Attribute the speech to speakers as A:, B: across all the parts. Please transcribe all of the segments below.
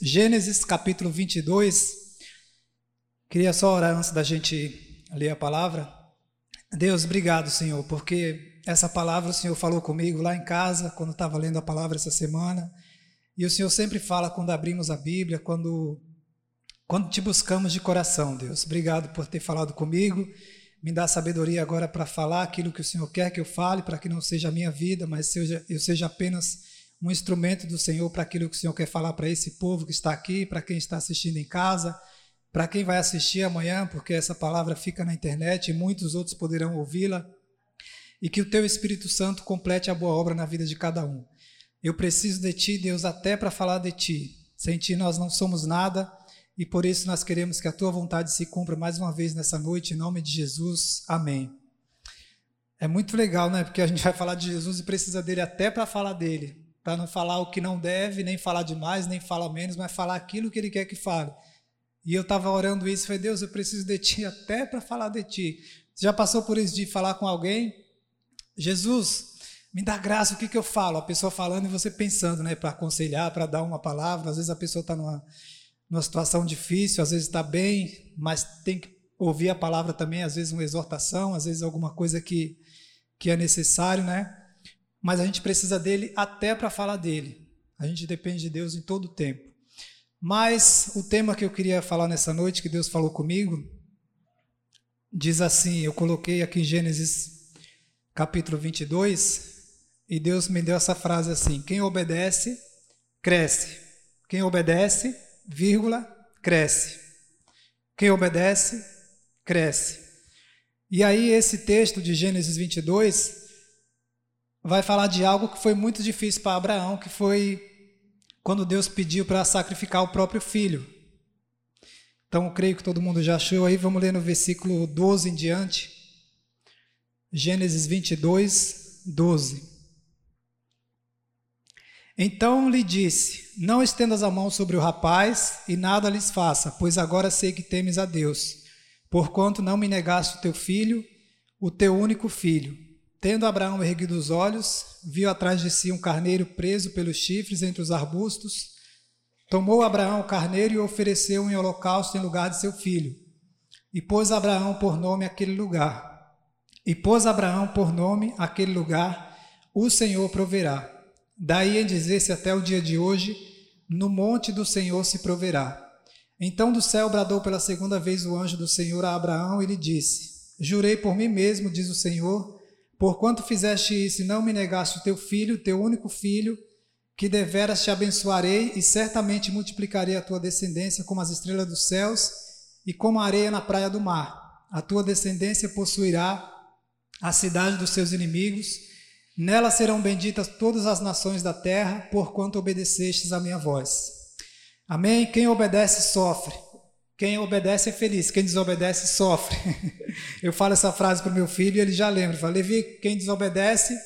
A: Gênesis capítulo 22. Queria só orar antes da gente ler a palavra. Deus, obrigado, Senhor, porque essa palavra o Senhor falou comigo lá em casa, quando estava lendo a palavra essa semana. E o Senhor sempre fala quando abrimos a Bíblia, quando, quando te buscamos de coração, Deus. Obrigado por ter falado comigo. Me dá sabedoria agora para falar aquilo que o Senhor quer que eu fale, para que não seja a minha vida, mas seja, eu seja apenas um instrumento do Senhor para aquilo que o Senhor quer falar para esse povo que está aqui, para quem está assistindo em casa, para quem vai assistir amanhã, porque essa palavra fica na internet e muitos outros poderão ouvi-la. E que o teu Espírito Santo complete a boa obra na vida de cada um. Eu preciso de ti, Deus, até para falar de ti. Sem ti nós não somos nada e por isso nós queremos que a tua vontade se cumpra mais uma vez nessa noite, em nome de Jesus. Amém. É muito legal, né? Porque a gente vai falar de Jesus e precisa dele até para falar dele para não falar o que não deve, nem falar demais, nem falar menos, mas falar aquilo que ele quer que fale. E eu estava orando isso, falei, Deus, eu preciso de ti até para falar de ti. Você já passou por isso de falar com alguém? Jesus, me dá graça, o que, que eu falo? A pessoa falando e você pensando, né, para aconselhar, para dar uma palavra. Às vezes a pessoa está numa, numa situação difícil, às vezes está bem, mas tem que ouvir a palavra também, às vezes uma exortação, às vezes alguma coisa que, que é necessário, né? Mas a gente precisa dele até para falar dele. A gente depende de Deus em todo o tempo. Mas o tema que eu queria falar nessa noite, que Deus falou comigo, diz assim: eu coloquei aqui em Gênesis capítulo 22, e Deus me deu essa frase assim: quem obedece, cresce. Quem obedece, vírgula, cresce. Quem obedece, cresce. E aí, esse texto de Gênesis 22 vai falar de algo que foi muito difícil para Abraão, que foi quando Deus pediu para sacrificar o próprio filho. Então, eu creio que todo mundo já achou aí. Vamos ler no versículo 12 em diante. Gênesis 22, 12. Então lhe disse: Não estendas a mão sobre o rapaz e nada lhes faça, pois agora sei que temes a Deus, porquanto não me negaste o teu filho, o teu único filho. Tendo Abraão erguido os olhos, viu atrás de si um carneiro preso pelos chifres entre os arbustos. Tomou Abraão o carneiro e ofereceu em holocausto em lugar de seu filho. E pôs Abraão por nome aquele lugar. E pôs Abraão por nome aquele lugar, o Senhor proverá. Daí em dizer-se até o dia de hoje, no monte do Senhor se proverá. Então do céu bradou pela segunda vez o anjo do Senhor a Abraão e lhe disse: Jurei por mim mesmo, diz o Senhor, Porquanto fizeste isso e não me negaste o teu filho, teu único filho, que deveras te abençoarei e certamente multiplicarei a tua descendência como as estrelas dos céus e como a areia na praia do mar. A tua descendência possuirá a cidade dos seus inimigos, nela serão benditas todas as nações da terra, porquanto obedecestes a minha voz. Amém? Quem obedece sofre. Quem obedece é feliz, quem desobedece sofre. Eu falo essa frase para o meu filho e ele já lembra. Fala, Levi, quem desobedece,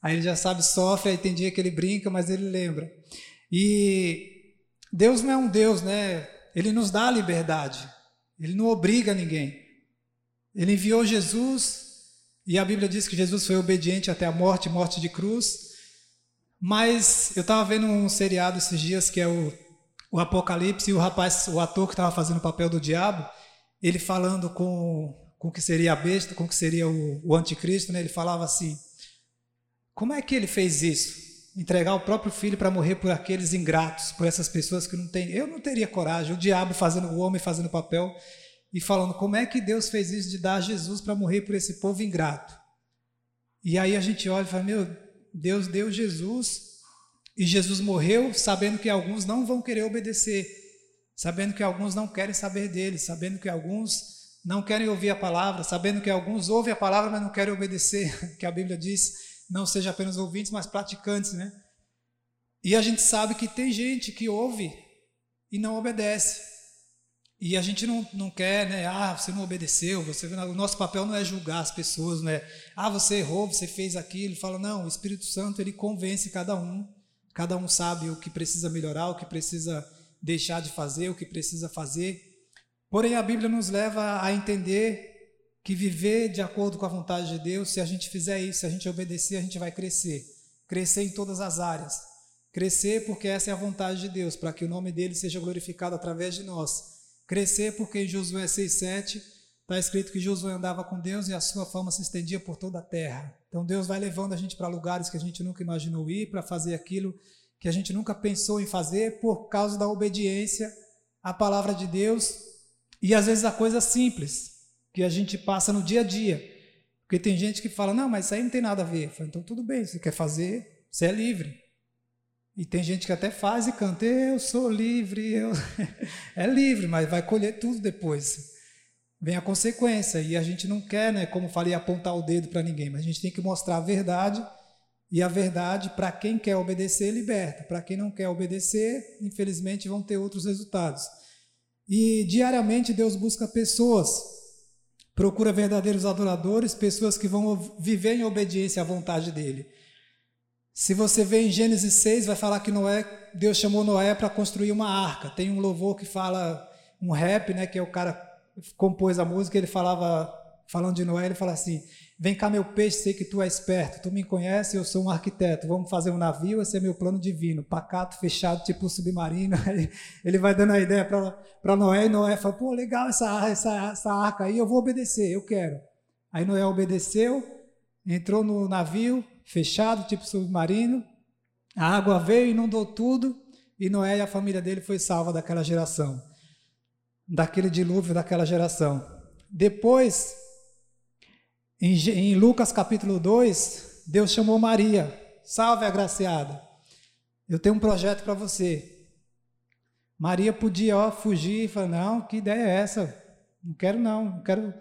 A: aí ele já sabe, sofre, aí tem dia que ele brinca, mas ele lembra. E Deus não é um Deus, né? Ele nos dá a liberdade, ele não obriga ninguém. Ele enviou Jesus, e a Bíblia diz que Jesus foi obediente até a morte morte de cruz. Mas eu estava vendo um seriado esses dias que é o o Apocalipse e o rapaz, o ator que estava fazendo o papel do diabo, ele falando com com o que seria a besta, com o que seria o, o anticristo, né? ele falava assim: como é que ele fez isso? Entregar o próprio filho para morrer por aqueles ingratos, por essas pessoas que não têm. Eu não teria coragem. O diabo fazendo o homem fazendo o papel e falando como é que Deus fez isso de dar Jesus para morrer por esse povo ingrato. E aí a gente olha e fala: meu Deus deu Jesus e Jesus morreu sabendo que alguns não vão querer obedecer, sabendo que alguns não querem saber dele, sabendo que alguns não querem ouvir a palavra, sabendo que alguns ouvem a palavra, mas não querem obedecer, que a Bíblia diz, não seja apenas ouvintes, mas praticantes, né? E a gente sabe que tem gente que ouve e não obedece. E a gente não, não quer, né? Ah, você não obedeceu, você o nosso papel não é julgar as pessoas, né? Ah, você errou, você fez aquilo. Fala, não, o Espírito Santo ele convence cada um Cada um sabe o que precisa melhorar, o que precisa deixar de fazer, o que precisa fazer. Porém, a Bíblia nos leva a entender que viver de acordo com a vontade de Deus, se a gente fizer isso, se a gente obedecer, a gente vai crescer. Crescer em todas as áreas. Crescer porque essa é a vontade de Deus, para que o nome dele seja glorificado através de nós. Crescer porque em Josué 6,7 está escrito que Josué andava com Deus e a sua fama se estendia por toda a terra. Então Deus vai levando a gente para lugares que a gente nunca imaginou ir, para fazer aquilo que a gente nunca pensou em fazer por causa da obediência à palavra de Deus e às vezes a coisa simples que a gente passa no dia a dia. Porque tem gente que fala: não, mas isso aí não tem nada a ver. Falo, então tudo bem, se quer fazer, você é livre. E tem gente que até faz e canta, eu sou livre, eu... é livre, mas vai colher tudo depois. Vem a consequência, e a gente não quer, né, como falei, apontar o dedo para ninguém, mas a gente tem que mostrar a verdade, e a verdade, para quem quer obedecer, liberta. Para quem não quer obedecer, infelizmente vão ter outros resultados. E diariamente Deus busca pessoas, procura verdadeiros adoradores, pessoas que vão viver em obediência à vontade dele. Se você vê em Gênesis 6, vai falar que Noé, Deus chamou Noé para construir uma arca. Tem um louvor que fala, um rap, né, que é o cara compôs a música, ele falava, falando de Noé, ele fala assim: Vem cá, meu peixe, sei que tu és esperto, tu me conhece, eu sou um arquiteto, vamos fazer um navio, esse é meu plano divino, pacato, fechado, tipo submarino. ele vai dando a ideia para Noé, e Noé fala: pô, legal essa, essa, essa arca aí, eu vou obedecer, eu quero. Aí Noé obedeceu, entrou no navio, fechado, tipo submarino. A água veio, inundou tudo, e Noé e a família dele foi salva daquela geração, daquele dilúvio daquela geração. Depois, em, em Lucas capítulo 2, Deus chamou Maria, salve agraciada. Eu tenho um projeto para você. Maria podia ó, fugir e falar: Não, que ideia é essa? Não quero, não. Não quero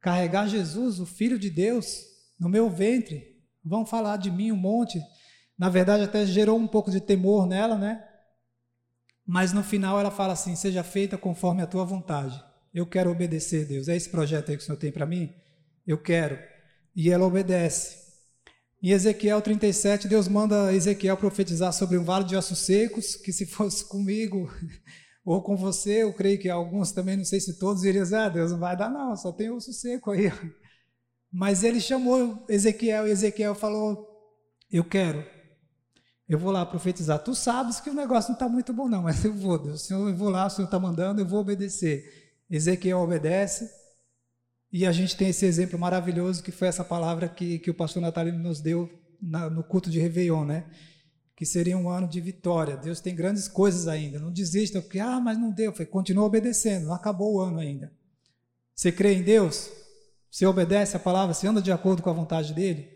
A: carregar Jesus, o Filho de Deus, no meu ventre vão falar de mim um monte. Na verdade, até gerou um pouco de temor nela, né? Mas no final ela fala assim: seja feita conforme a tua vontade. Eu quero obedecer, Deus. É esse projeto aí que o Senhor tem para mim? Eu quero. E ela obedece. Em Ezequiel 37, Deus manda Ezequiel profetizar sobre um vale de ossos secos, que se fosse comigo ou com você, eu creio que alguns também, não sei se todos, iriam dizer, ah, Deus, não vai dar não, só tem osso seco aí. Mas ele chamou Ezequiel e Ezequiel falou: Eu quero, eu vou lá profetizar. Tu sabes que o negócio não está muito bom, não, mas eu vou, Deus. Eu vou lá, o Senhor está mandando, eu vou obedecer. Ezequiel obedece. E a gente tem esse exemplo maravilhoso que foi essa palavra que, que o pastor Natalino nos deu na, no culto de Réveillon, né? Que seria um ano de vitória. Deus tem grandes coisas ainda. Não desista, porque, ah, mas não deu. Foi, continua obedecendo, não acabou o ano ainda. Você crê em Deus? Você obedece a palavra, você anda de acordo com a vontade dele,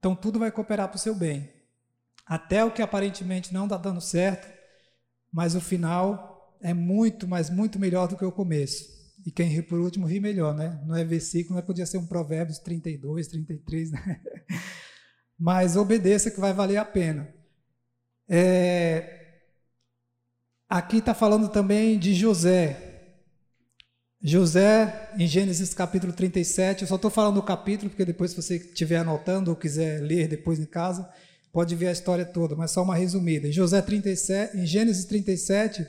A: então tudo vai cooperar para o seu bem. Até o que aparentemente não está dando certo, mas o final é muito, mas muito melhor do que o começo. E quem ri por último ri melhor, né? Não é versículo, mas podia ser um Provérbios 32, 33, né? Mas obedeça que vai valer a pena. É... Aqui está falando também de José. José, em Gênesis capítulo 37, eu só estou falando do capítulo, porque depois, se você estiver anotando ou quiser ler depois em casa, pode ver a história toda, mas só uma resumida. Em, José 37, em Gênesis 37,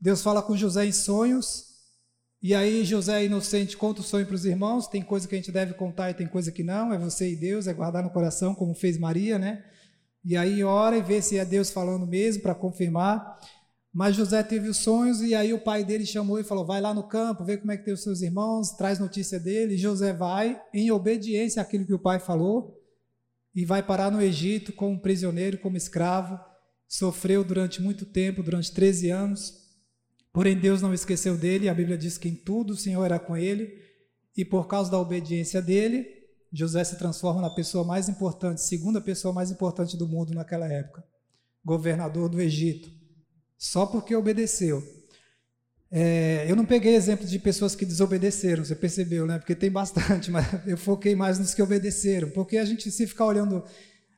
A: Deus fala com José em sonhos, e aí José inocente conta o sonho para os irmãos, tem coisa que a gente deve contar e tem coisa que não, é você e Deus, é guardar no coração, como fez Maria, né? E aí ora e vê se é Deus falando mesmo, para confirmar. Mas José teve os sonhos e aí o pai dele chamou e falou: vai lá no campo, vê como é que tem os seus irmãos, traz notícia dele. E José vai, em obediência àquilo que o pai falou, e vai parar no Egito como prisioneiro, como escravo. Sofreu durante muito tempo, durante 13 anos. Porém, Deus não esqueceu dele, a Bíblia diz que em tudo o Senhor era com ele, e por causa da obediência dele, José se transforma na pessoa mais importante, segunda pessoa mais importante do mundo naquela época, governador do Egito só porque obedeceu. É, eu não peguei exemplo de pessoas que desobedeceram, você percebeu, né? Porque tem bastante, mas eu foquei mais nos que obedeceram. Porque a gente se ficar olhando,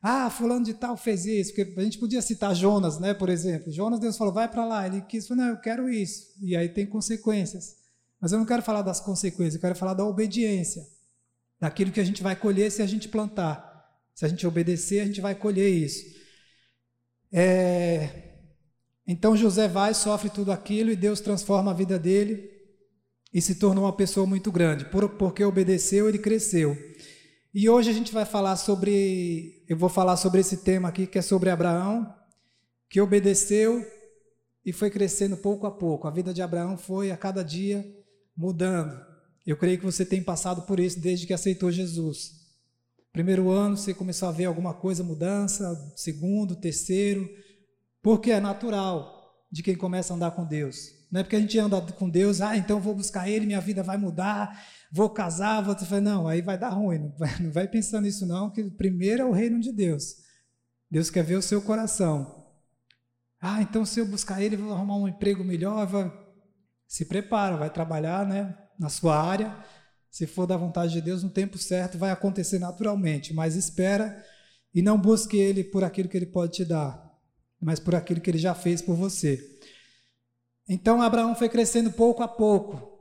A: ah, fulano de tal fez isso, porque a gente podia citar Jonas, né? Por exemplo, Jonas Deus falou, vai para lá, ele quis, não, eu quero isso, e aí tem consequências. Mas eu não quero falar das consequências, eu quero falar da obediência, daquilo que a gente vai colher se a gente plantar. Se a gente obedecer, a gente vai colher isso. É, então José vai, sofre tudo aquilo e Deus transforma a vida dele e se tornou uma pessoa muito grande. Por, porque obedeceu, ele cresceu. E hoje a gente vai falar sobre, eu vou falar sobre esse tema aqui que é sobre Abraão, que obedeceu e foi crescendo pouco a pouco. A vida de Abraão foi a cada dia mudando. Eu creio que você tem passado por isso desde que aceitou Jesus. Primeiro ano você começou a ver alguma coisa, mudança, segundo, terceiro, porque é natural de quem começa a andar com Deus. Não é porque a gente anda com Deus, ah, então vou buscar Ele, minha vida vai mudar, vou casar, vou. Não, aí vai dar ruim. Não vai, não vai pensando nisso, não, que primeiro é o reino de Deus. Deus quer ver o seu coração. Ah, então se eu buscar Ele, vou arrumar um emprego melhor, vai... se prepara, vai trabalhar né, na sua área. Se for da vontade de Deus, no tempo certo vai acontecer naturalmente, mas espera e não busque Ele por aquilo que Ele pode te dar, mas por aquilo que Ele já fez por você. Então Abraão foi crescendo pouco a pouco.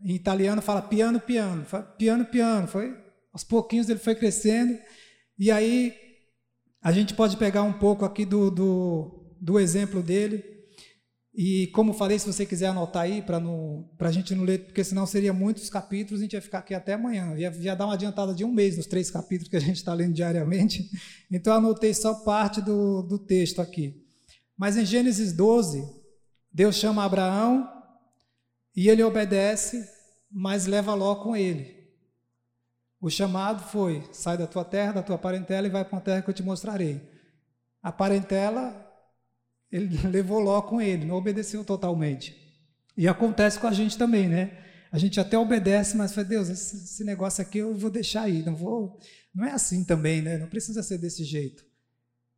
A: Em italiano fala piano, piano, piano, piano. Foi aos pouquinhos ele foi crescendo. E aí a gente pode pegar um pouco aqui do, do, do exemplo dele. E como falei, se você quiser anotar aí para a gente não ler, porque senão seria muitos capítulos, a gente ia ficar aqui até amanhã. Ia, ia dar uma adiantada de um mês nos três capítulos que a gente está lendo diariamente. Então anotei só parte do, do texto aqui. Mas em Gênesis 12, Deus chama Abraão e ele obedece, mas leva Ló com ele. O chamado foi: sai da tua terra, da tua parentela e vai para uma terra que eu te mostrarei. A parentela, ele levou Ló com ele, não obedeceu totalmente. E acontece com a gente também, né? A gente até obedece, mas fala, Deus, esse, negócio aqui eu vou deixar aí, não vou. Não é assim também, né? Não precisa ser desse jeito.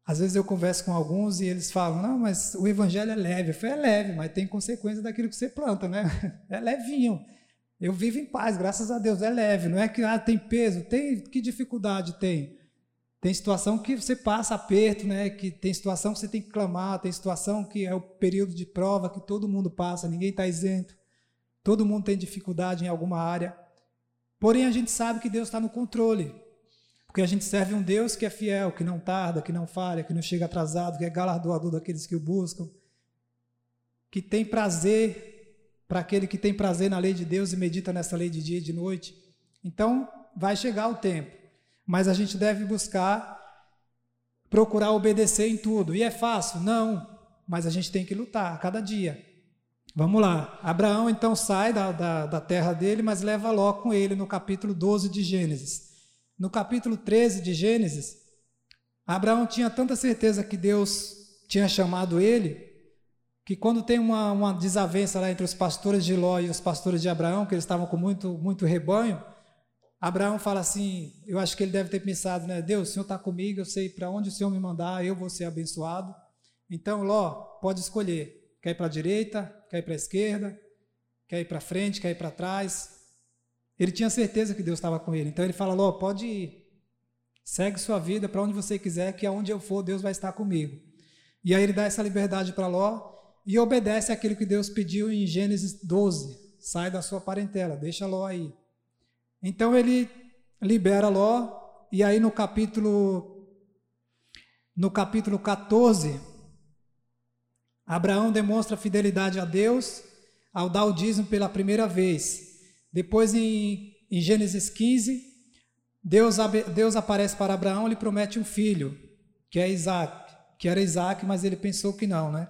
A: Às vezes eu converso com alguns e eles falam: não, mas o evangelho é leve. Eu falei: é leve, mas tem consequência daquilo que você planta, né? É levinho. Eu vivo em paz, graças a Deus, é leve. Não é que ah, tem peso, tem que dificuldade tem. Tem situação que você passa aperto, né? Que tem situação que você tem que clamar, tem situação que é o período de prova que todo mundo passa, ninguém está isento. Todo mundo tem dificuldade em alguma área. Porém, a gente sabe que Deus está no controle. Porque a gente serve um Deus que é fiel, que não tarda, que não falha, que não chega atrasado, que é galardoador daqueles que o buscam, que tem prazer para aquele que tem prazer na lei de Deus e medita nessa lei de dia e de noite. Então, vai chegar o tempo, mas a gente deve buscar procurar obedecer em tudo. E é fácil? Não, mas a gente tem que lutar a cada dia. Vamos lá. Abraão então sai da, da, da terra dele, mas leva Ló com ele no capítulo 12 de Gênesis. No capítulo 13 de Gênesis, Abraão tinha tanta certeza que Deus tinha chamado ele, que quando tem uma, uma desavença lá entre os pastores de Ló e os pastores de Abraão, que eles estavam com muito, muito rebanho, Abraão fala assim: Eu acho que ele deve ter pensado, né? Deus, o Senhor está comigo, eu sei para onde o Senhor me mandar, eu vou ser abençoado. Então, Ló, pode escolher: quer ir para a direita, quer ir para a esquerda, quer ir para frente, quer ir para trás. Ele tinha certeza que Deus estava com ele. Então ele fala: Ló, pode ir. Segue sua vida para onde você quiser, que aonde eu for, Deus vai estar comigo. E aí ele dá essa liberdade para Ló e obedece aquilo que Deus pediu em Gênesis 12. Sai da sua parentela, deixa Ló aí. Então ele libera Ló, e aí no capítulo no capítulo 14, Abraão demonstra fidelidade a Deus ao dar o dízimo pela primeira vez. Depois, em, em Gênesis 15, Deus, Deus aparece para Abraão e lhe promete um filho, que é Isaac, que era Isaac, mas ele pensou que não, né?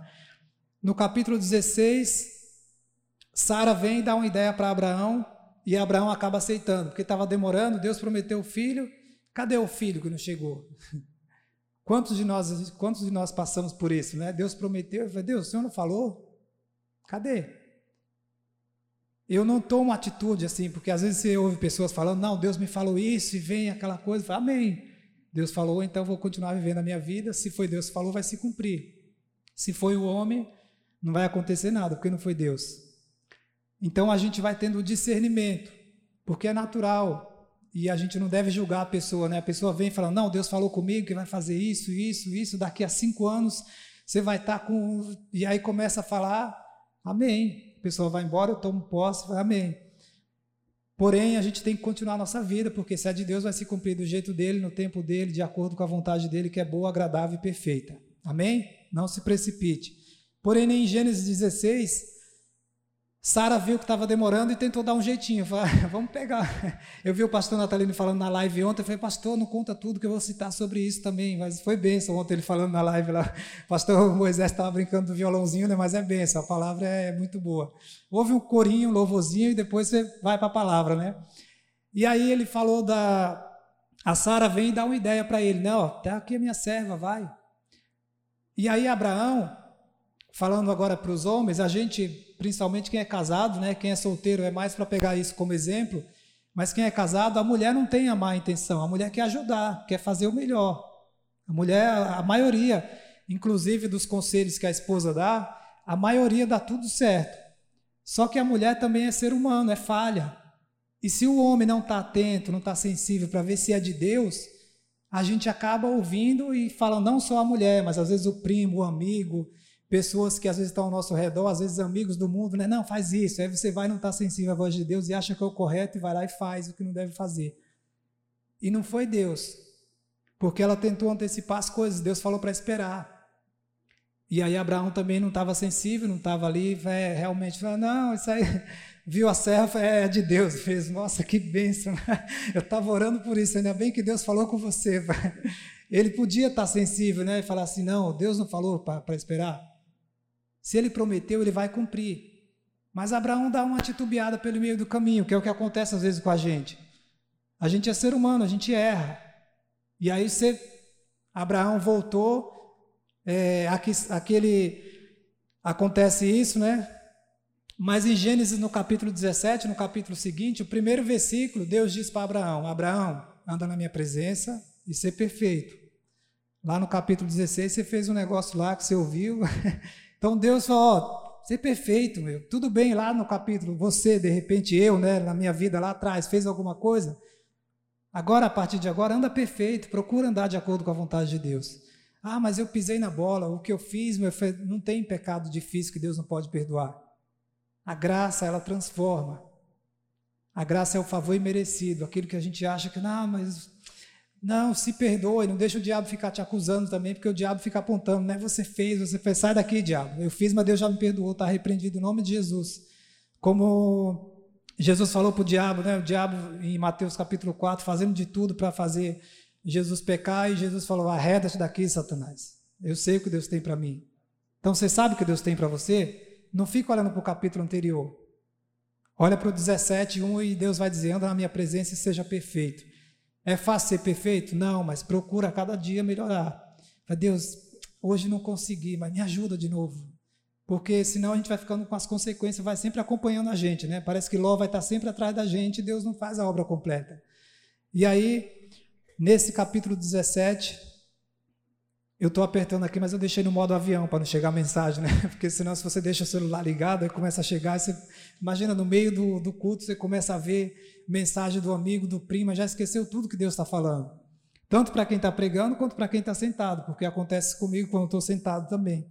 A: No capítulo 16, Sara vem e dá uma ideia para Abraão e Abraão acaba aceitando, porque estava demorando, Deus prometeu o filho, cadê o filho que não chegou? Quantos de nós, quantos de nós passamos por isso, né? Deus prometeu, Deus, o Senhor não falou? Cadê? Eu não tomo atitude assim, porque às vezes você ouve pessoas falando, não, Deus me falou isso, e vem aquela coisa, fala, amém. Deus falou, então vou continuar vivendo a minha vida. Se foi Deus que falou, vai se cumprir. Se foi o homem, não vai acontecer nada, porque não foi Deus. Então a gente vai tendo discernimento, porque é natural. E a gente não deve julgar a pessoa, né? A pessoa vem e fala, não, Deus falou comigo que vai fazer isso, isso, isso, daqui a cinco anos você vai estar com. E aí começa a falar, amém pessoa vai embora, eu tomo posse, amém. Porém, a gente tem que continuar a nossa vida, porque se é de Deus, vai se cumprir do jeito dele, no tempo dele, de acordo com a vontade dele, que é boa, agradável e perfeita. Amém? Não se precipite. Porém, em Gênesis 16, Sara viu que estava demorando e tentou dar um jeitinho. Falou, ah, vamos pegar. Eu vi o pastor Natalino falando na live ontem. Eu falei, pastor, não conta tudo que eu vou citar sobre isso também. Mas foi benção ontem ele falando na live lá. Pastor Moisés estava brincando do violãozinho, né? mas é benção. A palavra é muito boa. Houve um corinho, um louvorzinho e depois você vai para a palavra, né? E aí ele falou da. A Sara vem e dá uma ideia para ele. Não, tá aqui a minha serva, vai. E aí Abraão, falando agora para os homens, a gente principalmente quem é casado, né? Quem é solteiro é mais para pegar isso como exemplo. Mas quem é casado, a mulher não tem a má intenção. A mulher quer ajudar, quer fazer o melhor. A mulher, a maioria, inclusive dos conselhos que a esposa dá, a maioria dá tudo certo. Só que a mulher também é ser humano, é falha. E se o homem não está atento, não está sensível para ver se é de Deus, a gente acaba ouvindo e falando não só a mulher, mas às vezes o primo, o amigo, pessoas que às vezes estão ao nosso redor, às vezes amigos do mundo, né? Não, faz isso. Aí você vai não estar tá sensível à voz de Deus e acha que é o correto e vai lá e faz o que não deve fazer. E não foi Deus, porque ela tentou antecipar as coisas. Deus falou para esperar. E aí Abraão também não estava sensível, não estava ali, é, realmente falou, não, isso aí, viu a serra, é de Deus, fez, nossa, que bênção, eu estava orando por isso, ainda bem que Deus falou com você, ele podia estar tá sensível, né, e falar assim, não, Deus não falou para esperar, se ele prometeu, ele vai cumprir. Mas Abraão dá uma titubeada pelo meio do caminho, que é o que acontece às vezes com a gente. A gente é ser humano, a gente erra. E aí você, Abraão voltou, é, aqui, aquele, acontece isso, né? Mas em Gênesis, no capítulo 17, no capítulo seguinte, o primeiro versículo, Deus diz para Abraão: Abraão, anda na minha presença e ser perfeito. Lá no capítulo 16, você fez um negócio lá que você ouviu, Então Deus falou: ó, ser perfeito, meu. Tudo bem lá no capítulo, você, de repente eu, né, na minha vida lá atrás, fez alguma coisa. Agora, a partir de agora, anda perfeito, procura andar de acordo com a vontade de Deus. Ah, mas eu pisei na bola, o que eu fiz, meu, não tem pecado difícil que Deus não pode perdoar. A graça, ela transforma. A graça é o favor imerecido, aquilo que a gente acha que, não, mas não, se perdoe, não deixa o diabo ficar te acusando também, porque o diabo fica apontando, né? Você fez, você fez, sai daqui, diabo. Eu fiz, mas Deus já me perdoou, está repreendido em nome de Jesus. Como Jesus falou para o diabo, né? O diabo em Mateus capítulo 4, fazendo de tudo para fazer Jesus pecar, e Jesus falou: arreda-te daqui, Satanás. Eu sei o que Deus tem para mim. Então você sabe o que Deus tem para você? Não fica olhando para o capítulo anterior. Olha para o 17, 1 e Deus vai dizer: anda na minha presença e seja perfeito. É fácil ser perfeito? Não, mas procura cada dia melhorar. Fala, Deus, hoje não consegui, mas me ajuda de novo. Porque senão a gente vai ficando com as consequências, vai sempre acompanhando a gente, né? Parece que Ló vai estar sempre atrás da gente e Deus não faz a obra completa. E aí, nesse capítulo 17, eu estou apertando aqui, mas eu deixei no modo avião para não chegar a mensagem, né? Porque senão, se você deixa o celular ligado, começa a chegar, você, imagina, no meio do, do culto, você começa a ver mensagem do amigo, do primo, já esqueceu tudo que Deus está falando. Tanto para quem está pregando, quanto para quem está sentado, porque acontece comigo quando estou sentado também.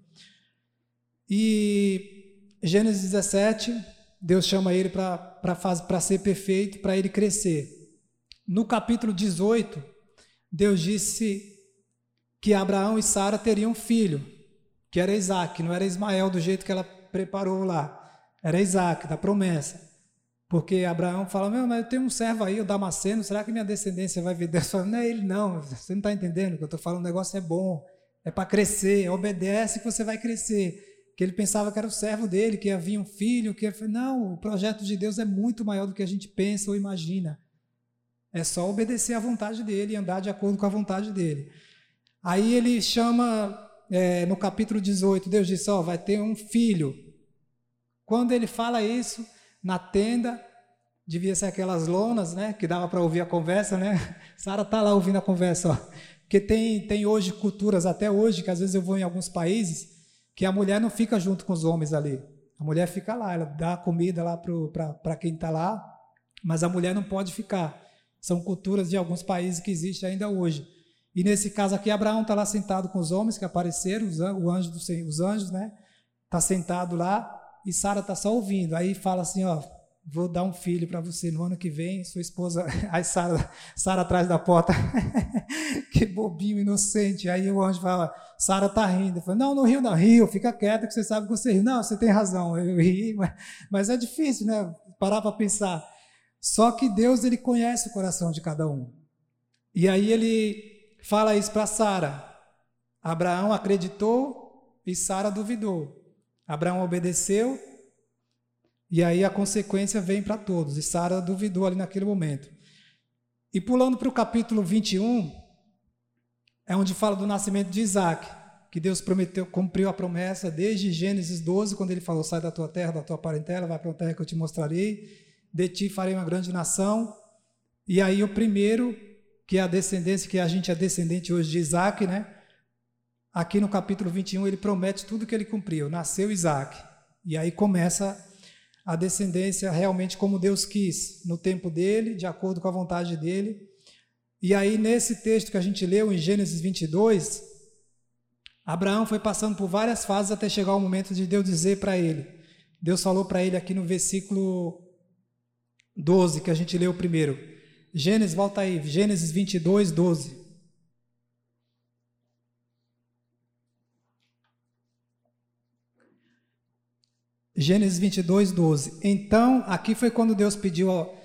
A: E Gênesis 17, Deus chama ele para ser perfeito, para ele crescer. No capítulo 18, Deus disse que Abraão e Sara teriam um filho, que era Isaac, não era Ismael do jeito que ela preparou lá, era Isaac, da promessa. Porque Abraão fala, meu, mas eu tenho um servo aí, o Damasceno, será que minha descendência vai vir? Deus fala, não é ele não, você não está entendendo o que eu estou falando, o negócio é bom, é para crescer, obedece que você vai crescer. Que ele pensava que era o servo dele, que havia um filho, que não, o projeto de Deus é muito maior do que a gente pensa ou imagina. É só obedecer à vontade dele e andar de acordo com a vontade dele. Aí ele chama, é, no capítulo 18, Deus disse: Ó, oh, vai ter um filho. Quando ele fala isso, na tenda, devia ser aquelas lonas, né, que dava para ouvir a conversa, né? Sara está lá ouvindo a conversa, ó. Porque tem, tem hoje culturas, até hoje, que às vezes eu vou em alguns países, que a mulher não fica junto com os homens ali. A mulher fica lá, ela dá comida lá para quem está lá, mas a mulher não pode ficar. São culturas de alguns países que existem ainda hoje. E nesse caso aqui, Abraão está lá sentado com os homens que apareceram, os, anjo do, os anjos, né? Está sentado lá e Sara está só ouvindo. Aí fala assim: ó, vou dar um filho para você no ano que vem, sua esposa, aí Sara, Sara atrás da porta, que bobinho, inocente, aí o anjo fala, Sara tá rindo, eu falo, não, não rio não, rio, fica quieto que você sabe que você riu, não, você tem razão, eu ri, mas, mas é difícil, né, parar para pensar, só que Deus, ele conhece o coração de cada um, e aí ele fala isso para Sara, Abraão acreditou e Sara duvidou, Abraão obedeceu e aí a consequência vem para todos. E Sara duvidou ali naquele momento. E pulando para o capítulo 21, é onde fala do nascimento de Isaac, que Deus prometeu, cumpriu a promessa desde Gênesis 12, quando ele falou: sai da tua terra, da tua parentela, vai para uma terra que eu te mostrarei, de ti farei uma grande nação. E aí o primeiro, que é a descendência, que a gente é descendente hoje de Isaac, né? Aqui no capítulo 21 ele promete tudo que ele cumpriu. Nasceu Isaac. E aí começa a descendência realmente como Deus quis, no tempo dele, de acordo com a vontade dele. E aí, nesse texto que a gente leu em Gênesis 22, Abraão foi passando por várias fases até chegar o momento de Deus dizer para ele. Deus falou para ele aqui no versículo 12, que a gente leu primeiro. Gênesis, volta aí, Gênesis 22, 12. Gênesis 22, 12. Então, aqui foi quando Deus pediu, ó,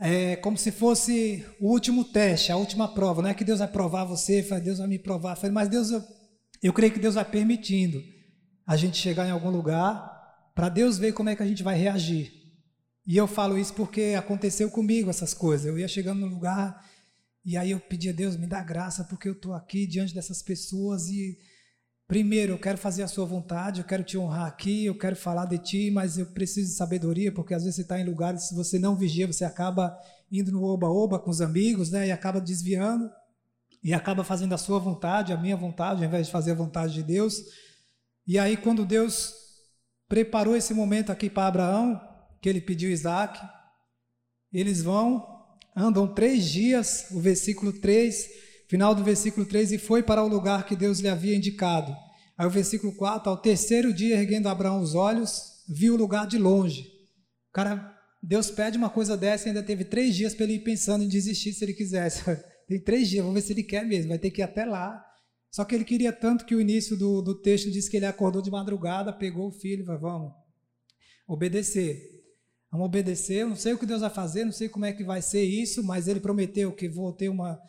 A: é, como se fosse o último teste, a última prova. Não é que Deus vai provar você, Deus vai me provar. mas Deus, eu, eu creio que Deus vai permitindo a gente chegar em algum lugar para Deus ver como é que a gente vai reagir. E eu falo isso porque aconteceu comigo essas coisas. Eu ia chegando no lugar e aí eu pedia a Deus, me dá graça porque eu estou aqui diante dessas pessoas e Primeiro, eu quero fazer a sua vontade, eu quero te honrar aqui, eu quero falar de ti, mas eu preciso de sabedoria, porque às vezes você está em lugares, se você não vigia, você acaba indo no oba-oba com os amigos, né? E acaba desviando, e acaba fazendo a sua vontade, a minha vontade, ao invés de fazer a vontade de Deus. E aí, quando Deus preparou esse momento aqui para Abraão, que ele pediu Isaac, eles vão, andam três dias, o versículo 3 Final do versículo 3: E foi para o lugar que Deus lhe havia indicado. Aí o versículo 4: Ao terceiro dia, erguendo Abraão os olhos, viu o lugar de longe. O cara, Deus pede uma coisa dessa e ainda teve três dias para ele ir pensando em desistir se ele quisesse. Tem três dias, vamos ver se ele quer mesmo, vai ter que ir até lá. Só que ele queria tanto que o início do, do texto diz que ele acordou de madrugada, pegou o filho e falou: Vamos obedecer. Vamos obedecer. Eu não sei o que Deus vai fazer, não sei como é que vai ser isso, mas ele prometeu que vou ter uma,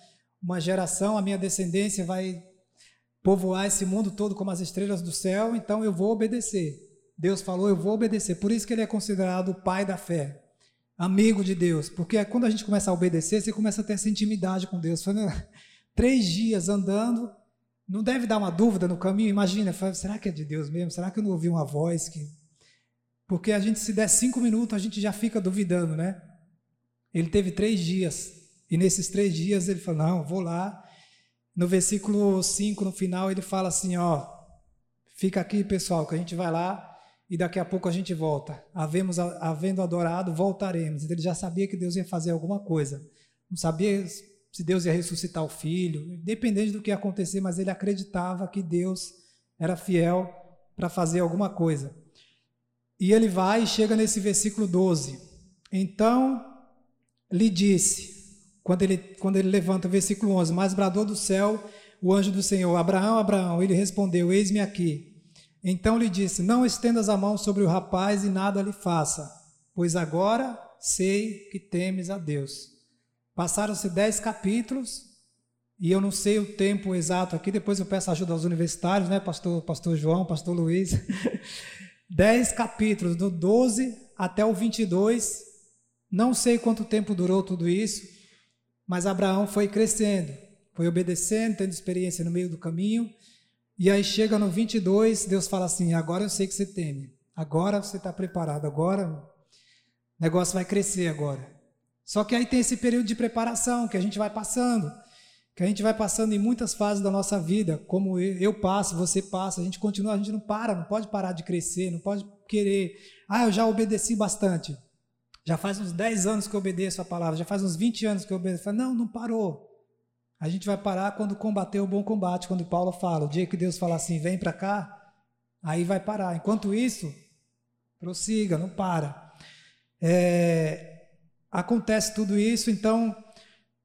A: uma geração, a minha descendência vai povoar esse mundo todo como as estrelas do céu, então eu vou obedecer. Deus falou, eu vou obedecer. Por isso que ele é considerado o pai da fé, amigo de Deus. Porque quando a gente começa a obedecer, você começa a ter essa intimidade com Deus. Três dias andando, não deve dar uma dúvida no caminho. Imagina, será que é de Deus mesmo? Será que eu não ouvi uma voz que. Porque a gente, se der cinco minutos, a gente já fica duvidando, né? Ele teve três dias e nesses três dias ele falou: Não, vou lá. No versículo 5, no final, ele fala assim: Ó, fica aqui, pessoal, que a gente vai lá e daqui a pouco a gente volta. Havemos, havendo adorado, voltaremos. Então, ele já sabia que Deus ia fazer alguma coisa. Não sabia se Deus ia ressuscitar o filho, independente do que ia acontecer, mas ele acreditava que Deus era fiel para fazer alguma coisa. E ele vai e chega nesse versículo 12. Então lhe disse: quando ele, quando ele levanta, versículo 11: Mas bradou do céu o anjo do Senhor: Abraão, Abraão. Ele respondeu: Eis-me aqui. Então lhe disse: Não estendas a mão sobre o rapaz e nada lhe faça, pois agora sei que temes a Deus. Passaram-se dez capítulos, e eu não sei o tempo exato aqui, depois eu peço ajuda aos universitários, né, pastor, pastor João, pastor Luiz. dez capítulos, do 12 até o 22. Não sei quanto tempo durou tudo isso, mas Abraão foi crescendo, foi obedecendo, tendo experiência no meio do caminho. E aí chega no 22, Deus fala assim: agora eu sei que você teme, agora você está preparado, agora o negócio vai crescer agora. Só que aí tem esse período de preparação que a gente vai passando, que a gente vai passando em muitas fases da nossa vida, como eu passo, você passa, a gente continua, a gente não para, não pode parar de crescer, não pode querer, ah, eu já obedeci bastante. Já faz uns 10 anos que eu obedeço a palavra, já faz uns 20 anos que eu obedeço. Não, não parou. A gente vai parar quando combater o bom combate, quando Paulo fala, o dia que Deus fala assim, vem para cá, aí vai parar. Enquanto isso, prossiga, não para. é, acontece tudo isso, então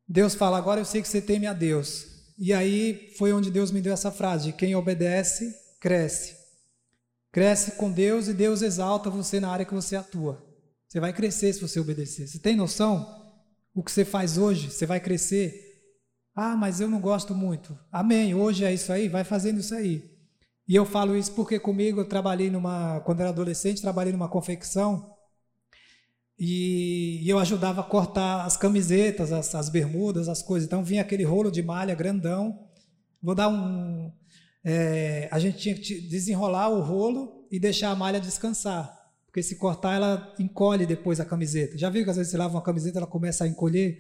A: Deus fala: agora eu sei que você teme a Deus. E aí foi onde Deus me deu essa frase: quem obedece, cresce. Cresce com Deus e Deus exalta você na área que você atua. Você vai crescer se você obedecer. Você tem noção? O que você faz hoje, você vai crescer. Ah, mas eu não gosto muito. Amém. Hoje é isso aí, vai fazendo isso aí. E eu falo isso porque comigo eu trabalhei numa, quando era adolescente, trabalhei numa confecção e, eu ajudava a cortar as camisetas, as, as, bermudas, as coisas. Então vinha aquele rolo de malha grandão. Vou dar um. É, a gente tinha que desenrolar o rolo e deixar a malha descansar. Porque se cortar, ela encolhe depois a camiseta. Já viu que às vezes você lava uma camiseta ela começa a encolher?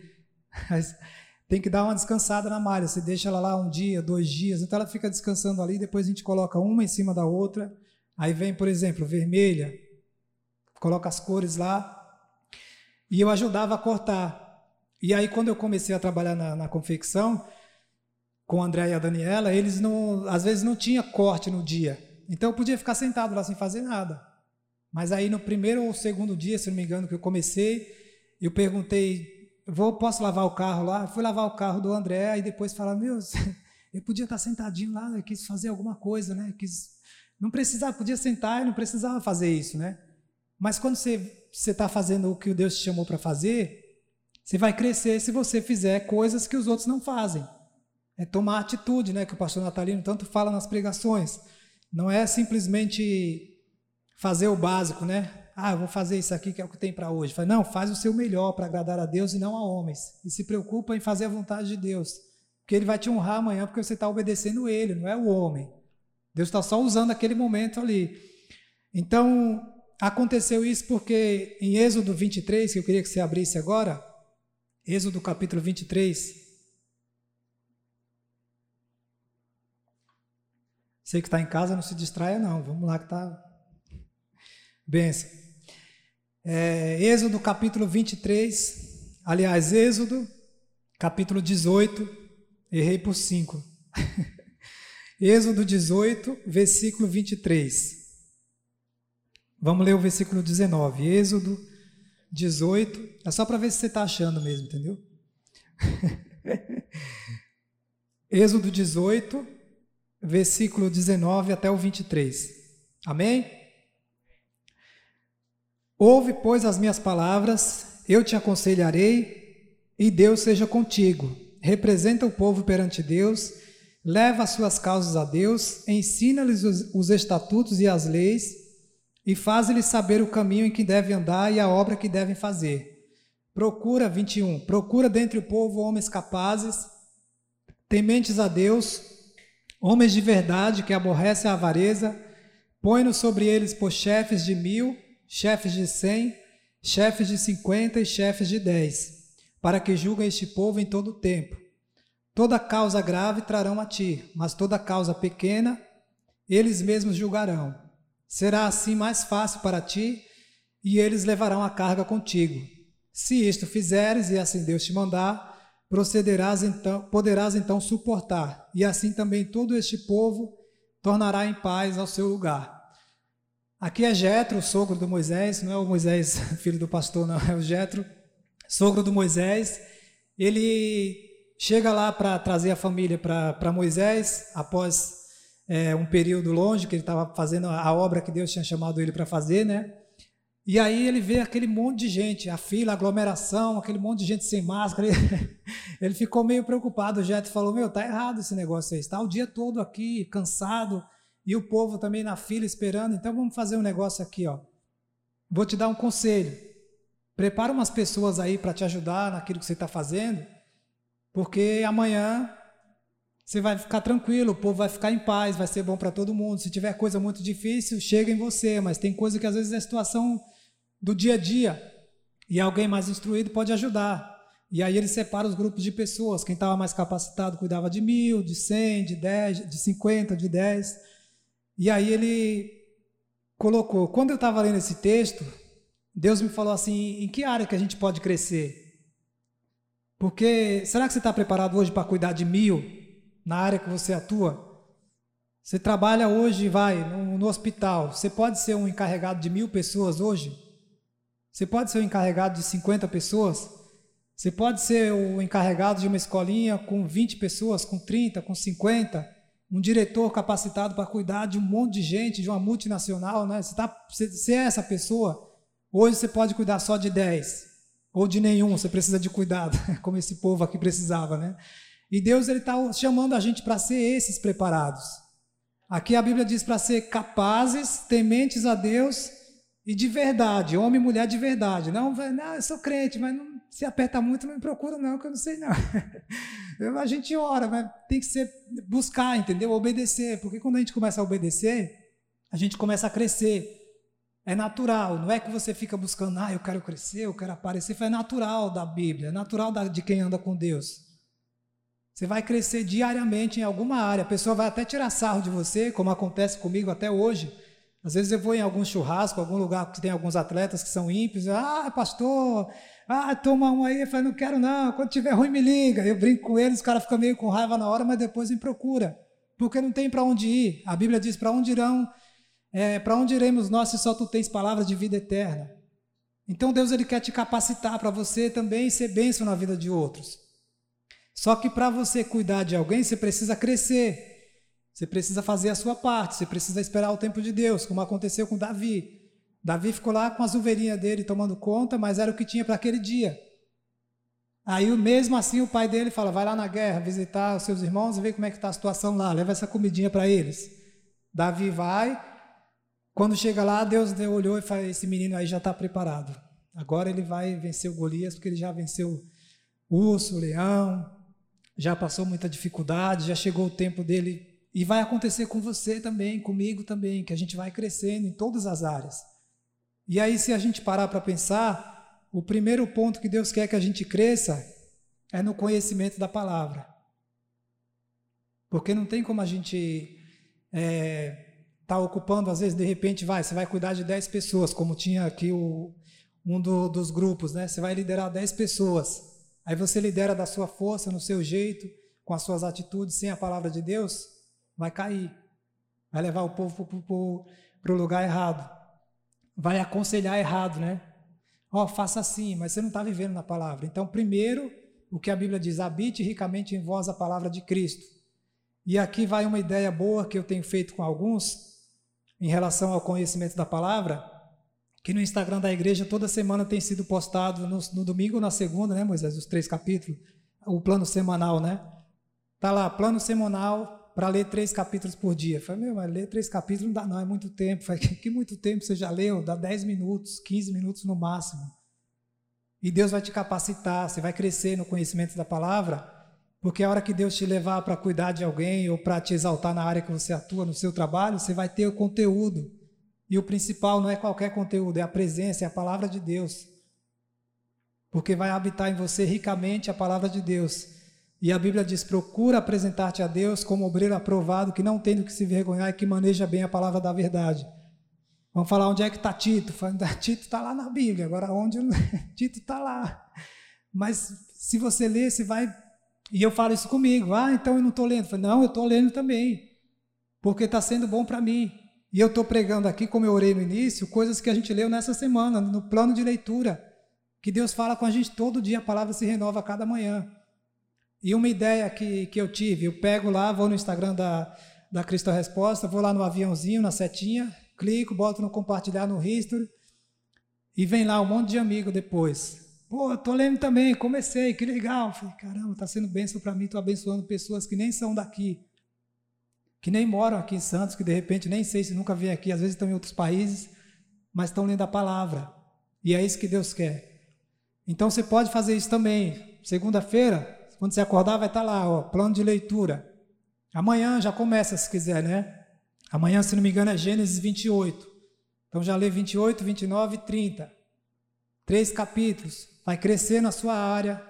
A: tem que dar uma descansada na malha. Você deixa ela lá um dia, dois dias, então ela fica descansando ali. Depois a gente coloca uma em cima da outra. Aí vem, por exemplo, vermelha, coloca as cores lá, e eu ajudava a cortar. E aí, quando eu comecei a trabalhar na, na confecção, com o André e a Daniela, eles não, às vezes não tinha corte no dia. Então eu podia ficar sentado lá sem fazer nada. Mas aí no primeiro ou segundo dia, se não me engano, que eu comecei, eu perguntei, vou, posso lavar o carro lá? Eu fui lavar o carro do André, aí depois falaram, meu, eu podia estar sentadinho lá, eu quis fazer alguma coisa, né? quis, não precisava, podia sentar e não precisava fazer isso, né? Mas quando você você está fazendo o que Deus te chamou para fazer, você vai crescer se você fizer coisas que os outros não fazem. É tomar atitude, né? Que o pastor Natalino tanto fala nas pregações. Não é simplesmente fazer o básico, né? Ah, eu vou fazer isso aqui que é o que tem para hoje. Não, faz o seu melhor para agradar a Deus e não a homens. E se preocupa em fazer a vontade de Deus. Porque Ele vai te honrar amanhã porque você está obedecendo Ele, não é o homem. Deus está só usando aquele momento ali. Então, Aconteceu isso porque em Êxodo 23, que eu queria que você abrisse agora, Êxodo capítulo 23. Você que está em casa, não se distraia não, vamos lá que está benção. É, Êxodo capítulo 23, aliás, Êxodo capítulo 18, errei por 5. Êxodo 18, versículo 23. Vamos ler o versículo 19, Êxodo 18. É só para ver se você está achando mesmo, entendeu? Êxodo 18, versículo 19 até o 23. Amém? Ouve, pois, as minhas palavras, eu te aconselharei, e Deus seja contigo. Representa o povo perante Deus, leva as suas causas a Deus, ensina-lhes os, os estatutos e as leis, e faz-lhes saber o caminho em que devem andar e a obra que devem fazer. Procura, 21, procura dentre o povo homens capazes, tementes a Deus, homens de verdade que aborrecem a avareza, põe-nos sobre eles por chefes de mil, chefes de cem, chefes de cinquenta e chefes de dez, para que julguem este povo em todo o tempo. Toda causa grave trarão a ti, mas toda causa pequena eles mesmos julgarão. Será assim mais fácil para ti, e eles levarão a carga contigo. Se isto fizeres, e assim Deus te mandar, procederás então, poderás então suportar, e assim também todo este povo tornará em paz ao seu lugar. Aqui é Jetro, sogro do Moisés, não é o Moisés, filho do pastor, não, é o Jetro, sogro do Moisés. Ele chega lá para trazer a família para Moisés, após é, um período longe, que ele estava fazendo a obra que Deus tinha chamado ele para fazer, né? E aí ele vê aquele monte de gente, a fila, a aglomeração, aquele monte de gente sem máscara. Ele, ele ficou meio preocupado. O Jeto falou: Meu, tá errado esse negócio aí. Está o dia todo aqui, cansado, e o povo também na fila esperando. Então vamos fazer um negócio aqui, ó. Vou te dar um conselho. Prepara umas pessoas aí para te ajudar naquilo que você está fazendo, porque amanhã você vai ficar tranquilo, o povo vai ficar em paz, vai ser bom para todo mundo. Se tiver coisa muito difícil, chega em você, mas tem coisa que às vezes é situação do dia a dia e alguém mais instruído pode ajudar. E aí ele separa os grupos de pessoas. Quem estava mais capacitado cuidava de mil, de cem, de dez, de cinquenta, de dez. E aí ele colocou. Quando eu estava lendo esse texto, Deus me falou assim: em que área que a gente pode crescer? Porque será que você está preparado hoje para cuidar de mil? Na área que você atua. Você trabalha hoje, vai, no, no hospital. Você pode ser um encarregado de mil pessoas hoje? Você pode ser o encarregado de 50 pessoas? Você pode ser o encarregado de uma escolinha com 20 pessoas, com 30, com 50? Um diretor capacitado para cuidar de um monte de gente, de uma multinacional, né? Você, tá, você, você é essa pessoa? Hoje você pode cuidar só de 10, ou de nenhum, você precisa de cuidado, como esse povo aqui precisava, né? E Deus ele está chamando a gente para ser esses preparados. Aqui a Bíblia diz para ser capazes, tementes a Deus e de verdade, homem e mulher de verdade. Não, não eu sou crente, mas não se aperta muito, não me procura não, que eu não sei não. a gente ora, mas tem que ser buscar, entendeu? Obedecer, porque quando a gente começa a obedecer, a gente começa a crescer. É natural, não é que você fica buscando, ah, eu quero crescer, eu quero aparecer, é natural da Bíblia, é natural de quem anda com Deus. Você vai crescer diariamente em alguma área, a pessoa vai até tirar sarro de você, como acontece comigo até hoje. Às vezes eu vou em algum churrasco, algum lugar que tem alguns atletas que são ímpios, ah, pastor, ah, toma um aí, eu falo, não quero não, quando tiver ruim me liga. Eu brinco com eles, os caras ficam meio com raiva na hora, mas depois me procura, porque não tem para onde ir. A Bíblia diz para onde irão é, para onde iremos nós se só tu tens palavras de vida eterna? Então Deus ele quer te capacitar para você também ser bênção na vida de outros. Só que para você cuidar de alguém, você precisa crescer. Você precisa fazer a sua parte, você precisa esperar o tempo de Deus, como aconteceu com Davi. Davi ficou lá com as ovelhinhas dele tomando conta, mas era o que tinha para aquele dia. Aí, mesmo assim, o pai dele fala: vai lá na guerra visitar os seus irmãos e ver como é que está a situação lá, leva essa comidinha para eles. Davi vai, quando chega lá, Deus olhou e falou: esse menino aí já está preparado. Agora ele vai vencer o Golias, porque ele já venceu o urso, o leão, já passou muita dificuldade, já chegou o tempo dele. E vai acontecer com você também, comigo também, que a gente vai crescendo em todas as áreas. E aí, se a gente parar para pensar, o primeiro ponto que Deus quer que a gente cresça é no conhecimento da palavra. Porque não tem como a gente é, está ocupando, às vezes, de repente, vai, você vai cuidar de 10 pessoas, como tinha aqui o, um do, dos grupos, né? Você vai liderar 10 pessoas. Aí você lidera da sua força, no seu jeito, com as suas atitudes, sem a palavra de Deus, vai cair. Vai levar o povo para o lugar errado. Vai aconselhar errado, né? Ó, oh, faça assim, mas você não está vivendo na palavra. Então, primeiro, o que a Bíblia diz, habite ricamente em vós a palavra de Cristo. E aqui vai uma ideia boa que eu tenho feito com alguns, em relação ao conhecimento da palavra, que no Instagram da igreja toda semana tem sido postado no, no domingo ou na segunda, né, Moisés, os três capítulos, o plano semanal, né? Tá lá, plano semanal para ler três capítulos por dia. falei, meu, mas ler três capítulos não dá, não, é muito tempo. falei, que muito tempo você já leu? Dá dez minutos, quinze minutos no máximo. E Deus vai te capacitar, você vai crescer no conhecimento da palavra porque a hora que Deus te levar para cuidar de alguém ou para te exaltar na área que você atua, no seu trabalho, você vai ter o conteúdo. E o principal não é qualquer conteúdo, é a presença, é a palavra de Deus. Porque vai habitar em você ricamente a palavra de Deus. E a Bíblia diz: procura apresentar-te a Deus como obreiro aprovado, que não tem do que se vergonhar e que maneja bem a palavra da verdade. Vamos falar onde é que está Tito? Tito está lá na Bíblia, agora onde Tito está lá. Mas se você ler, você vai e eu falo isso comigo. Ah, então eu não estou lendo. Falo, não, eu estou lendo também. Porque está sendo bom para mim. E eu estou pregando aqui, como eu orei no início, coisas que a gente leu nessa semana, no plano de leitura. Que Deus fala com a gente todo dia, a palavra se renova a cada manhã. E uma ideia que, que eu tive, eu pego lá, vou no Instagram da, da Cristo Resposta, vou lá no aviãozinho, na setinha, clico, boto no compartilhar no history, e vem lá um monte de amigo depois. Pô, tô lendo também, comecei, que legal. Falei, caramba, está sendo bênção para mim, estou abençoando pessoas que nem são daqui, que nem moram aqui em Santos, que de repente nem sei se nunca vêm aqui, às vezes estão em outros países, mas estão lendo a palavra. E é isso que Deus quer. Então você pode fazer isso também. Segunda-feira, quando você acordar, vai estar tá lá, ó, plano de leitura. Amanhã já começa, se quiser, né? Amanhã, se não me engano, é Gênesis 28. Então já lê 28, 29 e 30. Três capítulos vai crescer na sua área,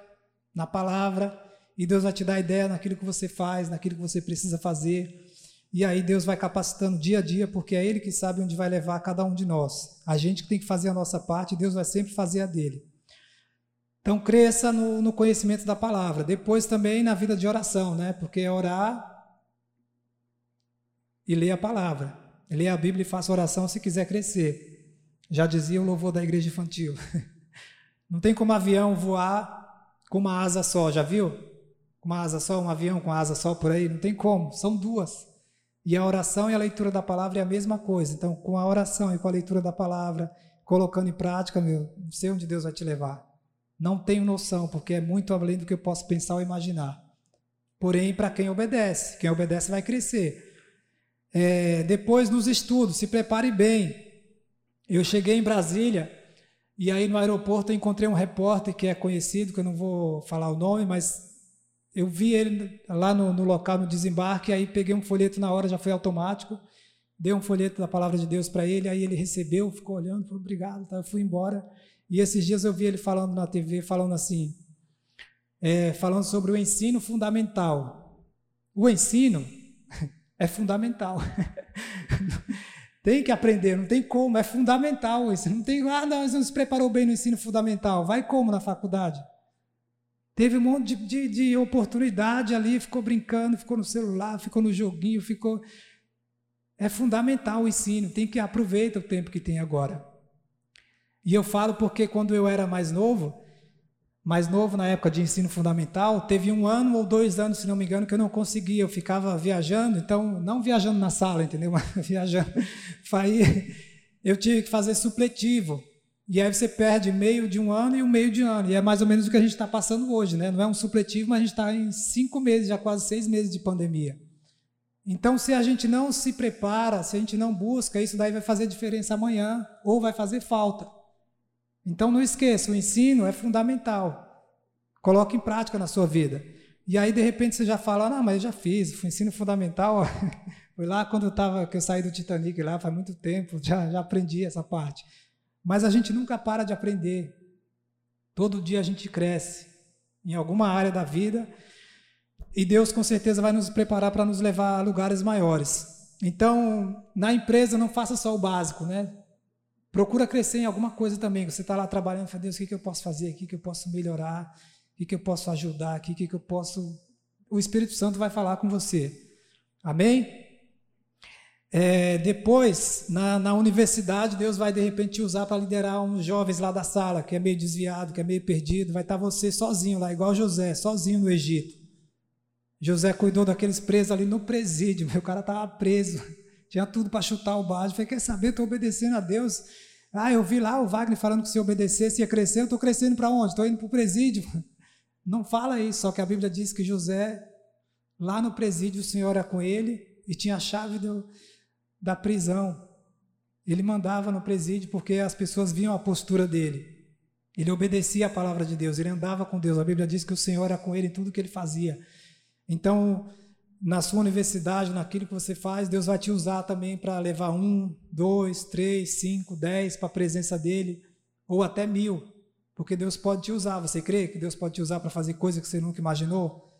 A: na palavra, e Deus vai te dar ideia naquilo que você faz, naquilo que você precisa fazer. E aí Deus vai capacitando dia a dia, porque é Ele que sabe onde vai levar cada um de nós. A gente que tem que fazer a nossa parte, Deus vai sempre fazer a dele. Então cresça no, no conhecimento da palavra. Depois também na vida de oração, né? Porque é orar e ler a palavra. Ler a Bíblia e faça oração se quiser crescer. Já dizia o louvor da igreja infantil. Não tem como avião voar com uma asa só, já viu? Com uma asa só, um avião com asa só por aí? Não tem como, são duas. E a oração e a leitura da palavra é a mesma coisa. Então, com a oração e com a leitura da palavra, colocando em prática, meu, não sei onde Deus vai te levar. Não tenho noção, porque é muito além do que eu posso pensar ou imaginar. Porém, para quem obedece, quem obedece vai crescer. É, depois, nos estudos, se prepare bem. Eu cheguei em Brasília e aí no aeroporto eu encontrei um repórter que é conhecido, que eu não vou falar o nome, mas eu vi ele lá no, no local, no desembarque, aí peguei um folheto na hora, já foi automático, dei um folheto da palavra de Deus para ele, aí ele recebeu, ficou olhando, falou obrigado, tá, eu fui embora. E esses dias eu vi ele falando na TV, falando assim, é, falando sobre o ensino fundamental. O ensino é fundamental. tem que aprender, não tem como, é fundamental isso. Não tem, ah, não, você não se preparou bem no ensino fundamental. Vai como na faculdade? Teve um monte de, de, de oportunidade ali, ficou brincando, ficou no celular, ficou no joguinho, ficou. É fundamental o ensino, tem que aproveitar o tempo que tem agora. E eu falo porque quando eu era mais novo, mais novo na época de ensino fundamental, teve um ano ou dois anos, se não me engano, que eu não conseguia, eu ficava viajando, então, não viajando na sala, entendeu? Mas viajando. Aí eu tive que fazer supletivo. E aí você perde meio de um ano e um meio de ano. E é mais ou menos o que a gente está passando hoje, né? Não é um supletivo, mas a gente está em cinco meses, já quase seis meses de pandemia. Então, se a gente não se prepara, se a gente não busca, isso daí vai fazer diferença amanhã ou vai fazer falta. Então não esqueça, o ensino é fundamental. Coloque em prática na sua vida. E aí, de repente, você já fala, não, mas eu já fiz, foi ensino fundamental. foi lá quando eu tava, que eu saí do Titanic lá, faz muito tempo, já, já aprendi essa parte. Mas a gente nunca para de aprender. Todo dia a gente cresce em alguma área da vida e Deus com certeza vai nos preparar para nos levar a lugares maiores. Então, na empresa não faça só o básico, né? Procura crescer em alguma coisa também. Você está lá trabalhando, fala, Deus, o que, que eu posso fazer aqui? O que eu posso melhorar? O que, que eu posso ajudar aqui? O que, que eu posso. O Espírito Santo vai falar com você. Amém? É, depois, na, na, universidade, Deus vai de repente te usar para liderar uns jovens lá da sala, que é meio desviado, que é meio perdido. Vai estar tá você sozinho lá, igual José, sozinho no Egito. José cuidou daqueles presos ali no presídio, meu cara estava preso, tinha tudo para chutar o balde. Falei, quer saber, estou obedecendo a Deus ah, eu vi lá o Wagner falando que se obedecesse ia crescer, eu estou crescendo para onde? Estou indo para o presídio. Não fala isso, só que a Bíblia diz que José, lá no presídio, o Senhor era com ele e tinha a chave do, da prisão. Ele mandava no presídio porque as pessoas viam a postura dele. Ele obedecia a palavra de Deus, ele andava com Deus. A Bíblia diz que o Senhor era com ele em tudo que ele fazia. Então, na sua universidade, naquilo que você faz, Deus vai te usar também para levar um, dois, três, cinco, dez para a presença dele, ou até mil, porque Deus pode te usar. Você crê que Deus pode te usar para fazer coisas que você nunca imaginou?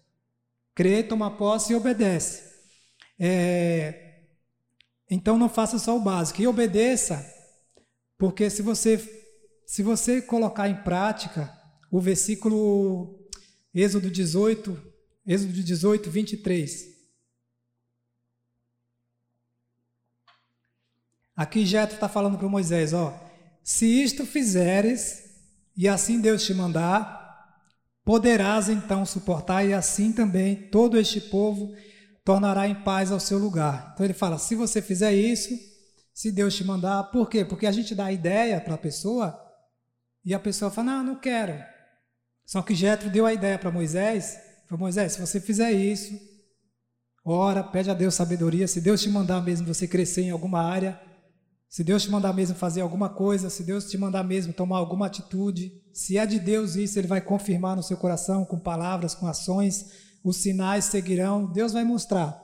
A: Crê, toma posse e obedece. É... Então não faça só o básico e obedeça, porque se você se você colocar em prática o versículo Êxodo 18, Êxodo 18, 23. Aqui Jetro está falando para Moisés, ó, se isto fizeres, e assim Deus te mandar, poderás então suportar, e assim também todo este povo tornará em paz ao seu lugar. Então ele fala, se você fizer isso, se Deus te mandar, por quê? Porque a gente dá ideia para a pessoa, e a pessoa fala, não, não quero. Só que Jetro deu a ideia para Moisés, falou, Moisés, se você fizer isso, ora, pede a Deus sabedoria, se Deus te mandar mesmo você crescer em alguma área, se Deus te mandar mesmo fazer alguma coisa, se Deus te mandar mesmo tomar alguma atitude, se é de Deus isso, Ele vai confirmar no seu coração com palavras, com ações, os sinais seguirão, Deus vai mostrar.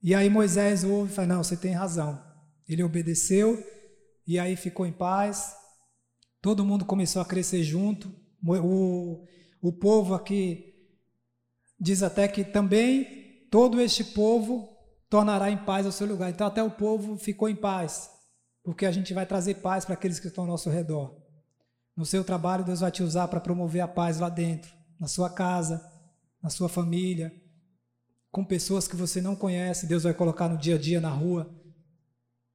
A: E aí Moisés ouve e fala: Não, você tem razão. Ele obedeceu e aí ficou em paz. Todo mundo começou a crescer junto. O, o povo aqui diz até que também todo este povo tornará em paz o seu lugar. Então, até o povo ficou em paz, porque a gente vai trazer paz para aqueles que estão ao nosso redor. No seu trabalho, Deus vai te usar para promover a paz lá dentro, na sua casa, na sua família, com pessoas que você não conhece, Deus vai colocar no dia a dia na rua.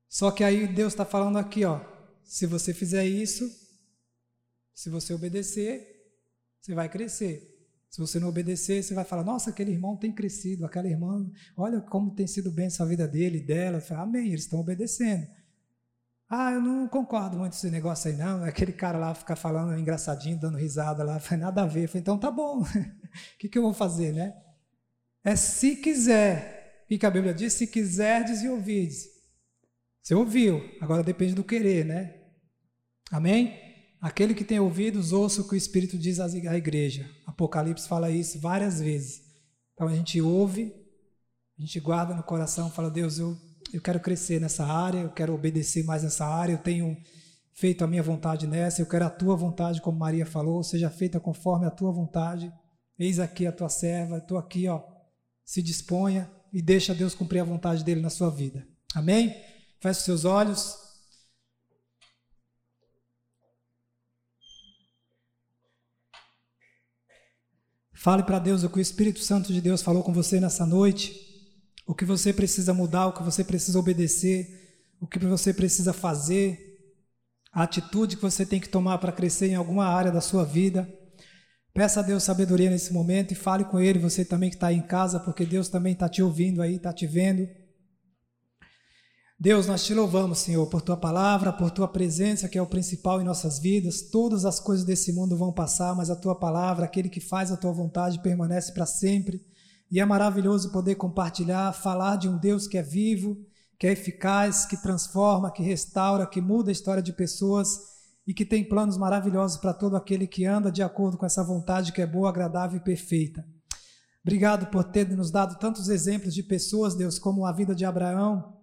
A: Só que aí Deus está falando aqui, ó, Se você fizer isso, se você obedecer, você vai crescer. Se você não obedecer, você vai falar: Nossa, aquele irmão tem crescido, aquela irmã, olha como tem sido bem essa vida dele, dela. Fala, Amém, eles estão obedecendo. Ah, eu não concordo muito com esse negócio aí, não. Aquele cara lá ficar falando engraçadinho, dando risada lá, foi nada a ver. Falei, então tá bom. O que, que eu vou fazer, né? É se quiser. O que a Bíblia diz? Se quiserdes e ouvides. Você ouviu, agora depende do querer, né? Amém? Aquele que tem ouvidos, ouça o que o Espírito diz à igreja. Apocalipse fala isso várias vezes. Então a gente ouve, a gente guarda no coração, fala, Deus, eu, eu quero crescer nessa área, eu quero obedecer mais nessa área, eu tenho feito a minha vontade nessa, eu quero a tua vontade, como Maria falou, seja feita conforme a tua vontade. Eis aqui a tua serva, estou aqui, ó. Se disponha e deixa Deus cumprir a vontade dele na sua vida. Amém? Feche os seus olhos. Fale para Deus o que o Espírito Santo de Deus falou com você nessa noite, o que você precisa mudar, o que você precisa obedecer, o que você precisa fazer, a atitude que você tem que tomar para crescer em alguma área da sua vida. Peça a Deus sabedoria nesse momento e fale com Ele, você também que está aí em casa, porque Deus também está te ouvindo aí, está te vendo. Deus, nós te louvamos, Senhor, por tua palavra, por tua presença, que é o principal em nossas vidas. Todas as coisas desse mundo vão passar, mas a tua palavra, aquele que faz a tua vontade, permanece para sempre. E é maravilhoso poder compartilhar, falar de um Deus que é vivo, que é eficaz, que transforma, que restaura, que muda a história de pessoas e que tem planos maravilhosos para todo aquele que anda de acordo com essa vontade que é boa, agradável e perfeita. Obrigado por ter nos dado tantos exemplos de pessoas, Deus, como a vida de Abraão,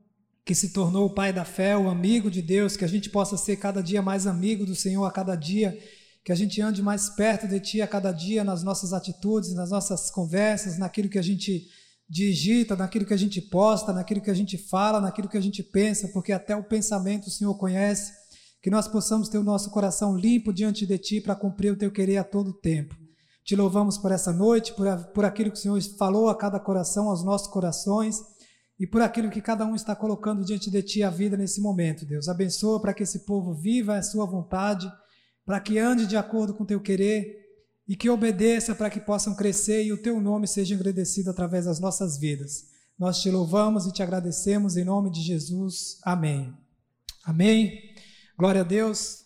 A: que se tornou o pai da fé, o amigo de Deus, que a gente possa ser cada dia mais amigo do Senhor a cada dia, que a gente ande mais perto de Ti a cada dia nas nossas atitudes, nas nossas conversas, naquilo que a gente digita, naquilo que a gente posta, naquilo que a gente fala, naquilo que a gente pensa, porque até o pensamento o Senhor conhece, que nós possamos ter o nosso coração limpo diante de Ti para cumprir o Teu querer a todo tempo. Te louvamos por essa noite, por, por aquilo que o Senhor falou a cada coração, aos nossos corações e por aquilo que cada um está colocando diante de Ti a vida nesse momento, Deus. Abençoa para que esse povo viva a Sua vontade, para que ande de acordo com o Teu querer e que obedeça para que possam crescer e o Teu nome seja agradecido através das nossas vidas. Nós te louvamos e te agradecemos em nome de Jesus. Amém. Amém. Glória a Deus.